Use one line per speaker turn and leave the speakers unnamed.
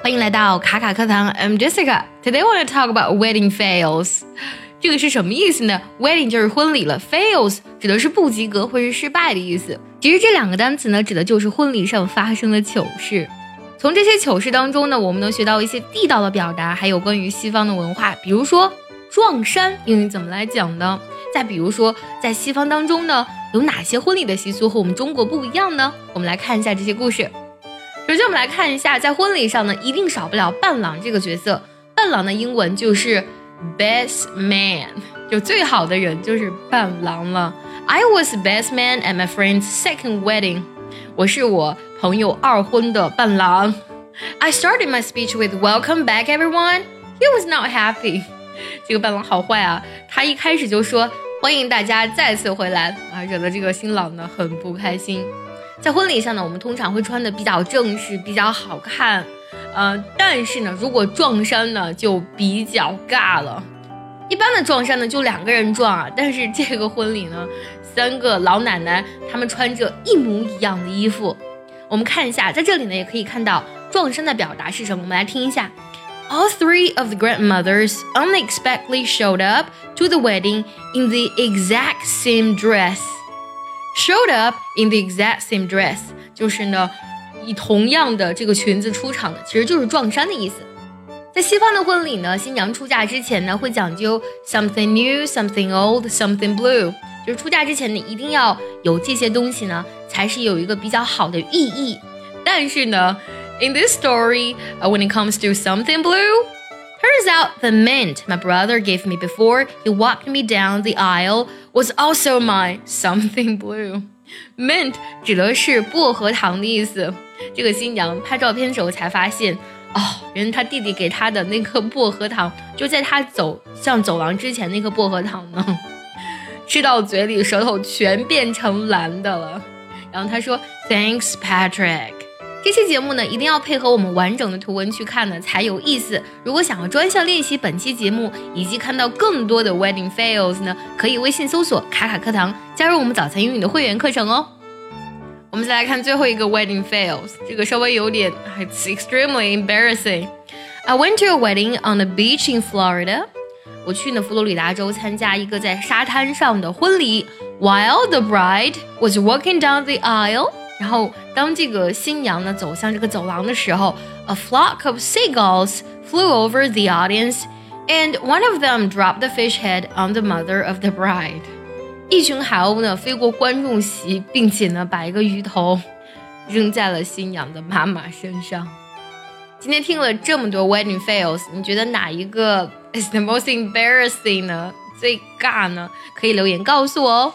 欢迎来到卡卡课堂，I'm Jessica. Today，want to talk about wedding fails. 这个是什么意思呢？Wedding 就是婚礼了，fails 指的是不及格或是失败的意思。其实这两个单词呢，指的就是婚礼上发生的糗事。从这些糗事当中呢，我们能学到一些地道的表达，还有关于西方的文化，比如说撞衫英语怎么来讲呢？再比如说，在西方当中呢，有哪些婚礼的习俗和我们中国不一样呢？我们来看一下这些故事。首先，我们来看一下，在婚礼上呢，一定少不了伴郎这个角色。伴郎的英文就是 best man，就最好的人就是伴郎了。I was best man at my friend's second wedding，我是我朋友二婚的伴郎。I started my speech with welcome back everyone. He was not happy。这个伴郎好坏啊，他一开始就说欢迎大家再次回来啊，惹得这个新郎呢很不开心。在婚礼上呢，我们通常会穿的比较正式，比较好看，呃，但是呢，如果撞衫呢，就比较尬了。一般的撞衫呢，就两个人撞啊，但是这个婚礼呢，三个老奶奶她们穿着一模一样的衣服。我们看一下，在这里呢，也可以看到撞衫的表达是什么。我们来听一下：All three of the grandmothers unexpectedly showed up to the wedding in the exact same dress. Showed up in the exact same dress，就是呢，以同样的这个裙子出场的，其实就是撞衫的意思。在西方的婚礼呢，新娘出嫁之前呢，会讲究 something new, something old, something blue，就是出嫁之前你一定要有这些东西呢，才是有一个比较好的寓意。但是呢，in this story, uh, when it comes to something blue. Turns out the mint my brother gave me before he walked me down the aisle was also my something blue. Mint 指的是薄荷糖的意思。这个新娘拍照片时候才发现，哦，原来她弟弟给她的那颗薄荷糖，就在她走向走廊之前那颗薄荷糖呢。吃到嘴里，舌头全变成蓝的了。然后她说：“Thanks, Patrick。” 这期节目呢，一定要配合我们完整的图文去看呢，才有意思。如果想要专项练习本期节目，以及看到更多的 wedding fails 呢，可以微信搜索“卡卡课堂”，加入我们早餐英语的会员课程哦。我们再来看最后一个 wedding fails，这个稍微有点，it's extremely embarrassing。I went to a wedding on the beach in Florida。我去呢佛罗里达州参加一个在沙滩上的婚礼，while the bride was walking down the aisle。然后，当这个新娘呢走向这个走廊的时候，a flock of seagulls flew over the audience, and one of them dropped the fish head on the mother of the bride。一群海鸥呢飞过观众席，并且呢把一个鱼头扔在了新娘的妈妈身上。今天听了这么多 wedding fails，你觉得哪一个 is the most embarrassing 呢？最尬呢？可以留言告诉我哦。